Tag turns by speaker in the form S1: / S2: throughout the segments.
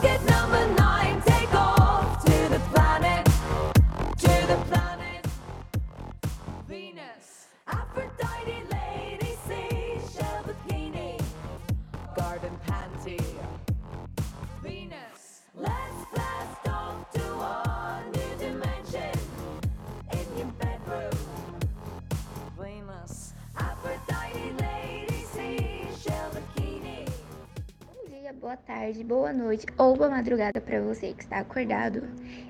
S1: Rocket number
S2: tarde, boa noite ou boa madrugada para você que está acordado.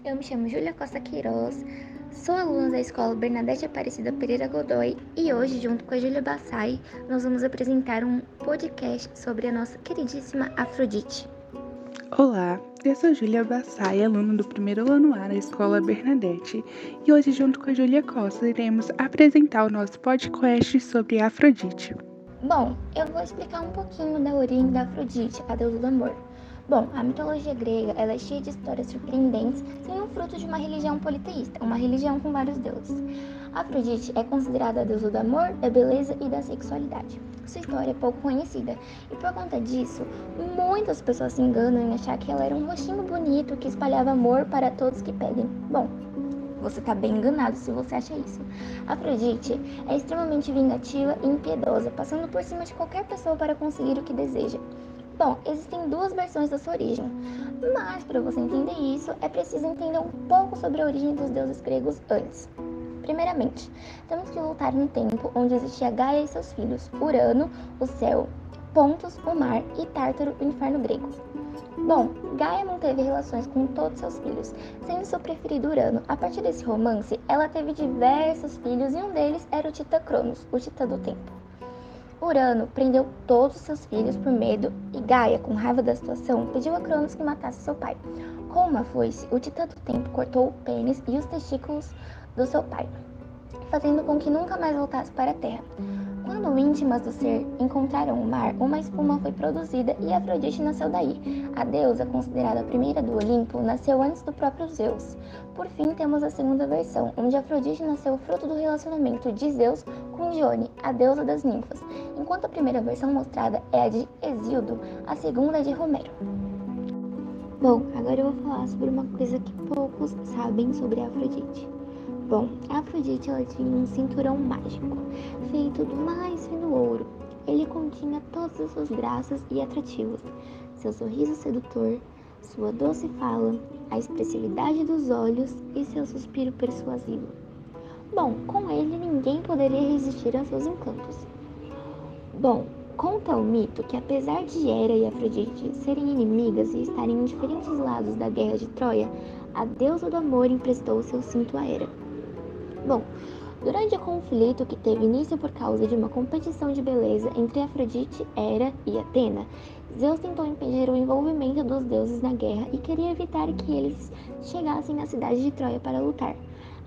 S2: Eu me chamo Júlia Costa Queiroz, sou aluna da Escola Bernadette Aparecida Pereira Godoy e hoje, junto com a Júlia Bassai, nós vamos apresentar um podcast sobre a nossa queridíssima Afrodite.
S3: Olá, eu sou Júlia Bassai, aluna do primeiro ano A da Escola Bernadette, e hoje, junto com a Júlia Costa, iremos apresentar o nosso podcast sobre Afrodite.
S2: Bom, eu vou explicar um pouquinho da origem da Afrodite, a deusa do amor. Bom, a mitologia grega ela é cheia de histórias surpreendentes, sendo fruto de uma religião politeísta, uma religião com vários deuses. Afrodite é considerada a deusa do amor, da beleza e da sexualidade. Sua história é pouco conhecida, e por conta disso, muitas pessoas se enganam em achar que ela era um rostinho bonito que espalhava amor para todos que pedem. Bom, você está bem enganado se você acha isso. Afrodite é extremamente vingativa e impiedosa, passando por cima de qualquer pessoa para conseguir o que deseja. Bom, existem duas versões da sua origem, mas para você entender isso, é preciso entender um pouco sobre a origem dos deuses gregos antes. Primeiramente, temos que voltar no tempo onde existia Gaia e seus filhos, Urano, o céu, Pontos, o mar e Tártaro, o inferno grego. Bom, Gaia manteve relações com todos seus filhos, sendo seu preferido Urano. A partir desse romance, ela teve diversos filhos e um deles era o Titã Cronos, o Titã do Tempo. Urano prendeu todos os seus filhos por medo e Gaia, com raiva da situação, pediu a Cronos que matasse seu pai. Com uma foice, o Titã do Tempo cortou o pênis e os testículos do seu pai, fazendo com que nunca mais voltasse para a Terra. Quando íntimas do ser encontraram o mar, uma espuma foi produzida e Afrodite nasceu daí. A deusa, considerada a primeira do Olimpo, nasceu antes do próprio Zeus. Por fim, temos a segunda versão, onde Afrodite nasceu fruto do relacionamento de Zeus com Dione, a deusa das ninfas. Enquanto a primeira versão mostrada é a de Hesíodo, a segunda é de Romero. Bom, agora eu vou falar sobre uma coisa que poucos sabem sobre Afrodite. Bom, Afrodite ela tinha um cinturão mágico, feito do mais fino ouro. Ele continha todas as suas graças e atrativos, seu sorriso sedutor, sua doce fala, a expressividade dos olhos e seu suspiro persuasivo. Bom, com ele ninguém poderia resistir aos seus encantos. Bom, conta o mito que apesar de Hera e Afrodite serem inimigas e estarem em diferentes lados da guerra de Troia, a deusa do amor emprestou seu cinto a Hera. Bom, durante o conflito que teve início por causa de uma competição de beleza entre Afrodite, Hera e Atena, Zeus tentou impedir o envolvimento dos deuses na guerra e queria evitar que eles chegassem na cidade de Troia para lutar.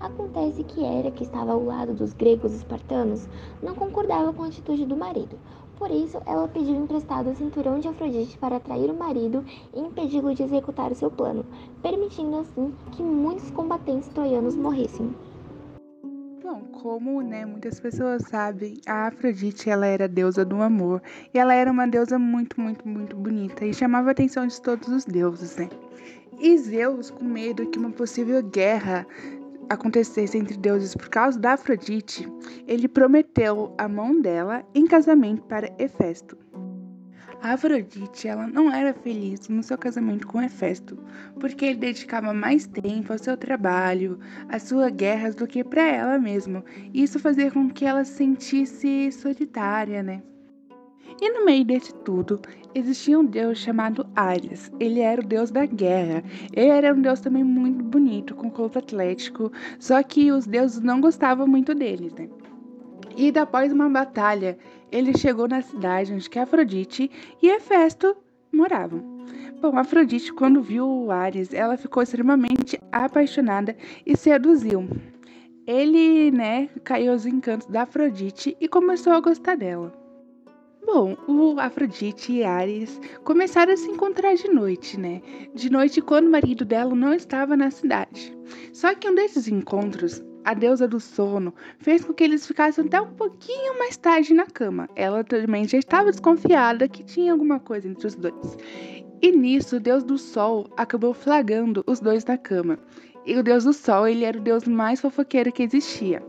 S2: Acontece que Hera, que estava ao lado dos gregos espartanos, não concordava com a atitude do marido. Por isso, ela pediu emprestado o cinturão de Afrodite para atrair o marido e impedi-lo de executar o seu plano, permitindo assim que muitos combatentes troianos morressem.
S3: Bom, como né, muitas pessoas sabem, a Afrodite ela era deusa do amor e ela era uma deusa muito, muito, muito bonita e chamava a atenção de todos os deuses, né? E Zeus, com medo que uma possível guerra acontecesse entre deuses por causa da Afrodite, ele prometeu a mão dela em casamento para Hefesto. A Afrodite ela não era feliz no seu casamento com Hefesto, porque ele dedicava mais tempo ao seu trabalho, às suas guerras do que para ela mesma. Isso fazia com que ela se sentisse solitária, né? E no meio desse tudo, existia um deus chamado Ares. Ele era o deus da guerra. Ele era um deus também muito bonito, com corpo atlético, só que os deuses não gostavam muito dele, né? E após uma batalha, ele chegou na cidade onde que Afrodite e Hefesto moravam. Bom, Afrodite, quando viu o Ares, ela ficou extremamente apaixonada e seduziu. Ele, né, caiu aos encantos da Afrodite e começou a gostar dela. Bom, o Afrodite e Ares começaram a se encontrar de noite, né? De noite, quando o marido dela não estava na cidade. Só que um desses encontros, a deusa do sono, fez com que eles ficassem até um pouquinho mais tarde na cama. Ela também já estava desconfiada que tinha alguma coisa entre os dois. E nisso, o deus do sol acabou flagrando os dois na cama. E o deus do sol, ele era o deus mais fofoqueiro que existia.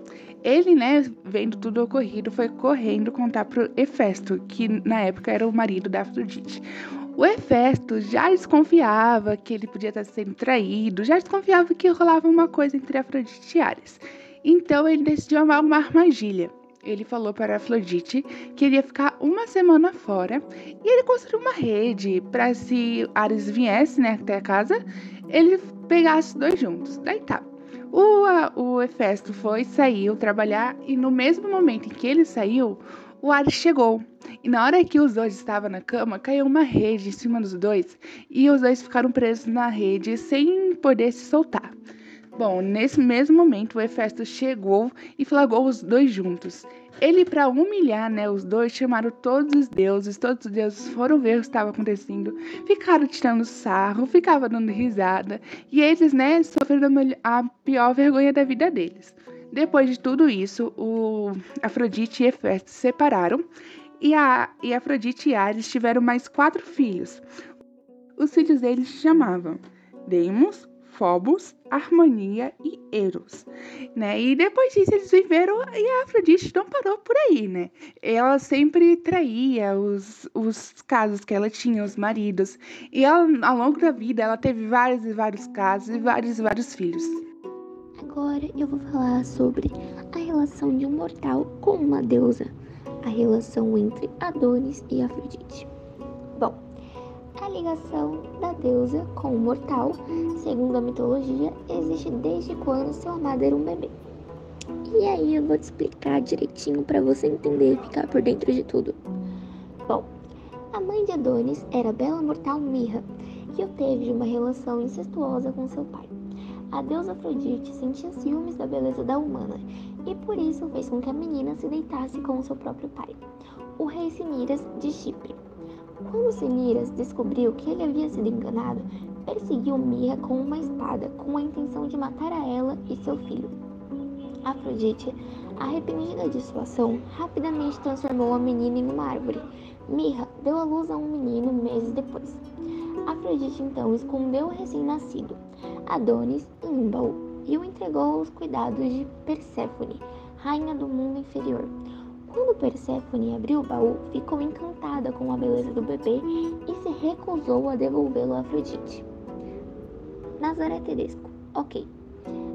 S3: Ele, né, vendo tudo ocorrido, foi correndo contar pro Hefesto, que na época era o marido da Afrodite. O Hefesto já desconfiava que ele podia estar sendo traído, já desconfiava que rolava uma coisa entre Afrodite e Ares. Então ele decidiu amar uma armadilha. Ele falou para Afrodite que ele ia ficar uma semana fora e ele construiu uma rede para se Ares viesse né, até a casa, ele pegasse os dois juntos. Daí tá. O, a, o Hefesto foi, saiu trabalhar e no mesmo momento em que ele saiu, o Ares chegou. E na hora que os dois estavam na cama, caiu uma rede em cima dos dois e os dois ficaram presos na rede sem poder se soltar. Bom, nesse mesmo momento, o Hefesto chegou e flagrou os dois juntos. Ele, para humilhar né, os dois, chamaram todos os deuses, todos os deuses foram ver o que estava acontecendo, ficaram tirando sarro, ficavam dando risada, e eles né, sofreram a pior vergonha da vida deles. Depois de tudo isso, o Afrodite e Hefesto se separaram, e, a, e Afrodite e Ares tiveram mais quatro filhos. Os filhos deles se chamavam Deimos, Phobos, Harmonia e Eros, né? E depois disso eles viveram e a Afrodite não parou por aí, né? Ela sempre traía os, os casos que ela tinha, os maridos. E ela, ao longo da vida, ela teve vários e vários casos e vários e vários filhos.
S2: Agora eu vou falar sobre a relação de um mortal com uma deusa, a relação entre Adonis e Afrodite. Bom, a ligação da deusa com o mortal, segundo a mitologia, existe desde quando seu amado era um bebê. E aí eu vou te explicar direitinho para você entender e ficar por dentro de tudo. Bom, a mãe de Adonis era a bela mortal Mirra, que teve uma relação incestuosa com seu pai. A deusa Afrodite sentia ciúmes da beleza da humana e por isso fez com que a menina se deitasse com seu próprio pai, o rei Siniras de Chipre. Quando Siniras descobriu que ele havia sido enganado, perseguiu Mirra com uma espada com a intenção de matar a ela e seu filho. Afrodite, arrependida de sua ação, rapidamente transformou a menina em uma árvore. Mirra deu à luz a um menino meses depois. Afrodite então escondeu o recém-nascido, Adonis, em um baú e o entregou aos cuidados de Perséfone, rainha do mundo inferior. Quando Perséfone abriu o baú, ficou encantada com a beleza do bebê e se recusou a devolvê-lo a Afrodite. Nazaré Tedesco. Ok.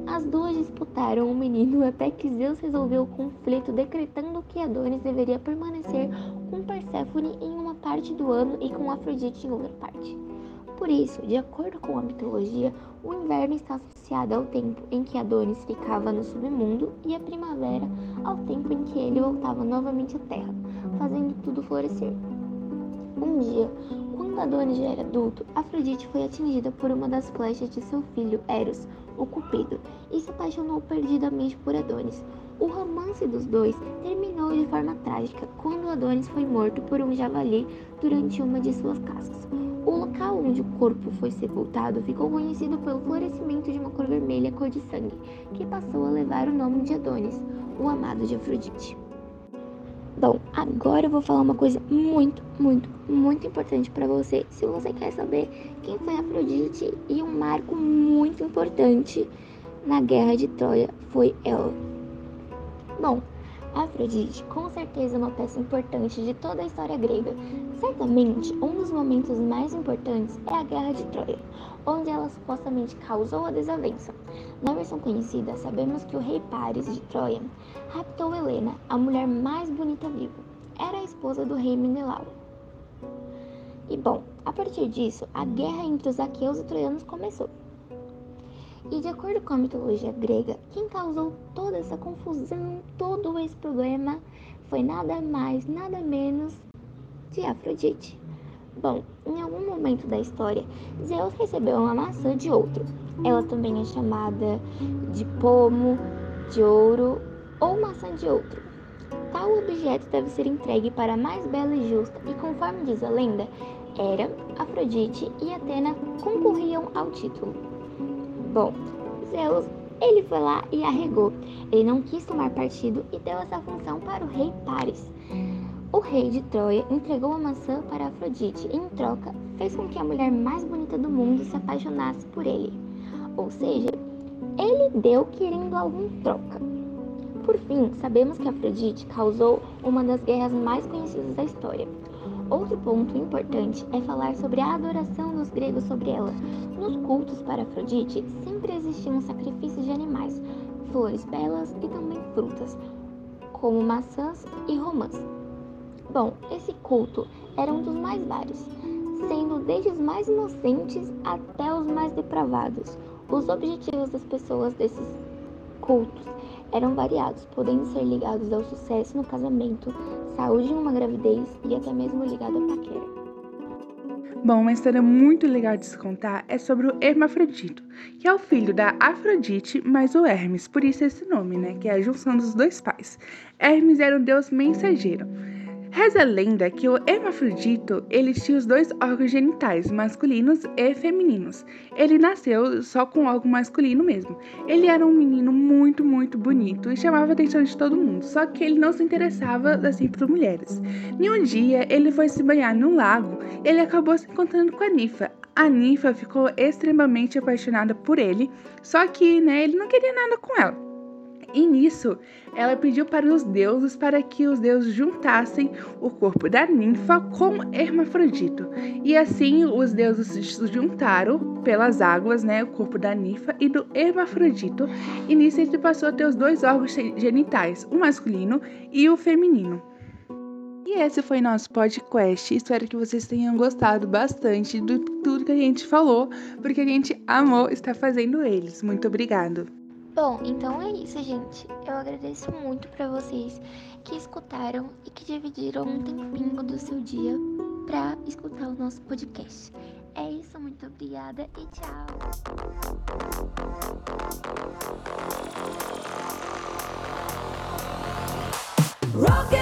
S2: As duas disputaram o menino até que Zeus resolveu o conflito, decretando que Adonis deveria permanecer com Perséfone em uma parte do ano e com Afrodite em outra parte. Por isso, de acordo com a mitologia, o inverno está associado ao tempo em que Adonis ficava no submundo e a primavera ao tempo em que ele voltava novamente à terra, fazendo tudo florescer. Um dia, quando Adonis já era adulto, Afrodite foi atingida por uma das flechas de seu filho Eros, o Cupido, e se apaixonou perdidamente por Adonis. O romance dos dois terminou de forma trágica quando Adonis foi morto por um javali durante uma de suas caças. O local onde o corpo foi sepultado ficou conhecido pelo florescimento de uma cor vermelha cor de sangue, que passou a levar o nome de Adonis, o amado de Afrodite. Bom, agora eu vou falar uma coisa muito, muito, muito importante para você. Se você quer saber quem foi Afrodite e um marco muito importante na Guerra de Troia foi ela. Bom, Afrodite com certeza uma peça importante de toda a história grega. Certamente, um dos momentos mais importantes é a Guerra de Troia, onde ela supostamente causou a desavença. Na versão conhecida, sabemos que o rei Paris de Troia raptou Helena, a mulher mais bonita viva. Era a esposa do rei Menelau. E bom, a partir disso, a guerra entre os aqueus e troianos começou. E de acordo com a mitologia grega, quem causou toda essa confusão, todo esse problema, foi nada mais, nada menos de Afrodite. Bom, em algum momento da história, Zeus recebeu uma maçã de outro. Ela também é chamada de pomo, de ouro ou maçã de outro. Tal objeto deve ser entregue para a mais bela e justa, e conforme diz a lenda, Hera, Afrodite e Atena concorriam ao título. Bom, Zeus Ele foi lá e arregou. Ele não quis tomar partido e deu essa função para o rei Paris. O rei de Troia entregou a maçã para Afrodite e, em troca, fez com que a mulher mais bonita do mundo se apaixonasse por ele. Ou seja, ele deu querendo algo em troca. Por fim, sabemos que Afrodite causou uma das guerras mais conhecidas da história. Outro ponto importante é falar sobre a adoração dos gregos sobre ela. Nos cultos para Afrodite sempre existiam sacrifícios de animais, flores belas e também frutas, como maçãs e romãs. Bom, esse culto era um dos mais vários, sendo desde os mais inocentes até os mais depravados. Os objetivos das pessoas desses cultos eram variados, podendo ser ligados ao sucesso no casamento, saúde em uma gravidez e até mesmo ligado à paquera.
S3: Bom, uma história muito legal de se contar é sobre o Hermafrodito, que é o filho da Afrodite mais o Hermes, por isso esse nome, né? Que é a junção dos dois pais. Hermes era um deus mensageiro. Reza a lenda que o hermafrodito ele tinha os dois órgãos genitais, masculinos e femininos. Ele nasceu só com órgão masculino mesmo. Ele era um menino muito, muito bonito e chamava a atenção de todo mundo, só que ele não se interessava assim por mulheres. Em um dia, ele foi se banhar num lago e ele acabou se encontrando com a ninfa. A ninfa ficou extremamente apaixonada por ele, só que né, ele não queria nada com ela. E nisso, ela pediu para os deuses para que os deuses juntassem o corpo da ninfa com Hermafrodito. E assim os deuses se juntaram pelas águas, né, o corpo da ninfa e do Hermafrodito. E nisso ele passou a ter os dois órgãos genitais, o masculino e o feminino. E esse foi nosso podcast. Espero que vocês tenham gostado bastante de tudo que a gente falou, porque a gente amou estar fazendo eles. Muito obrigado.
S2: Bom, então é isso, gente. Eu agradeço muito para vocês que escutaram e que dividiram um tempinho do seu dia para escutar o nosso podcast. É isso, muito obrigada e tchau. Rocket!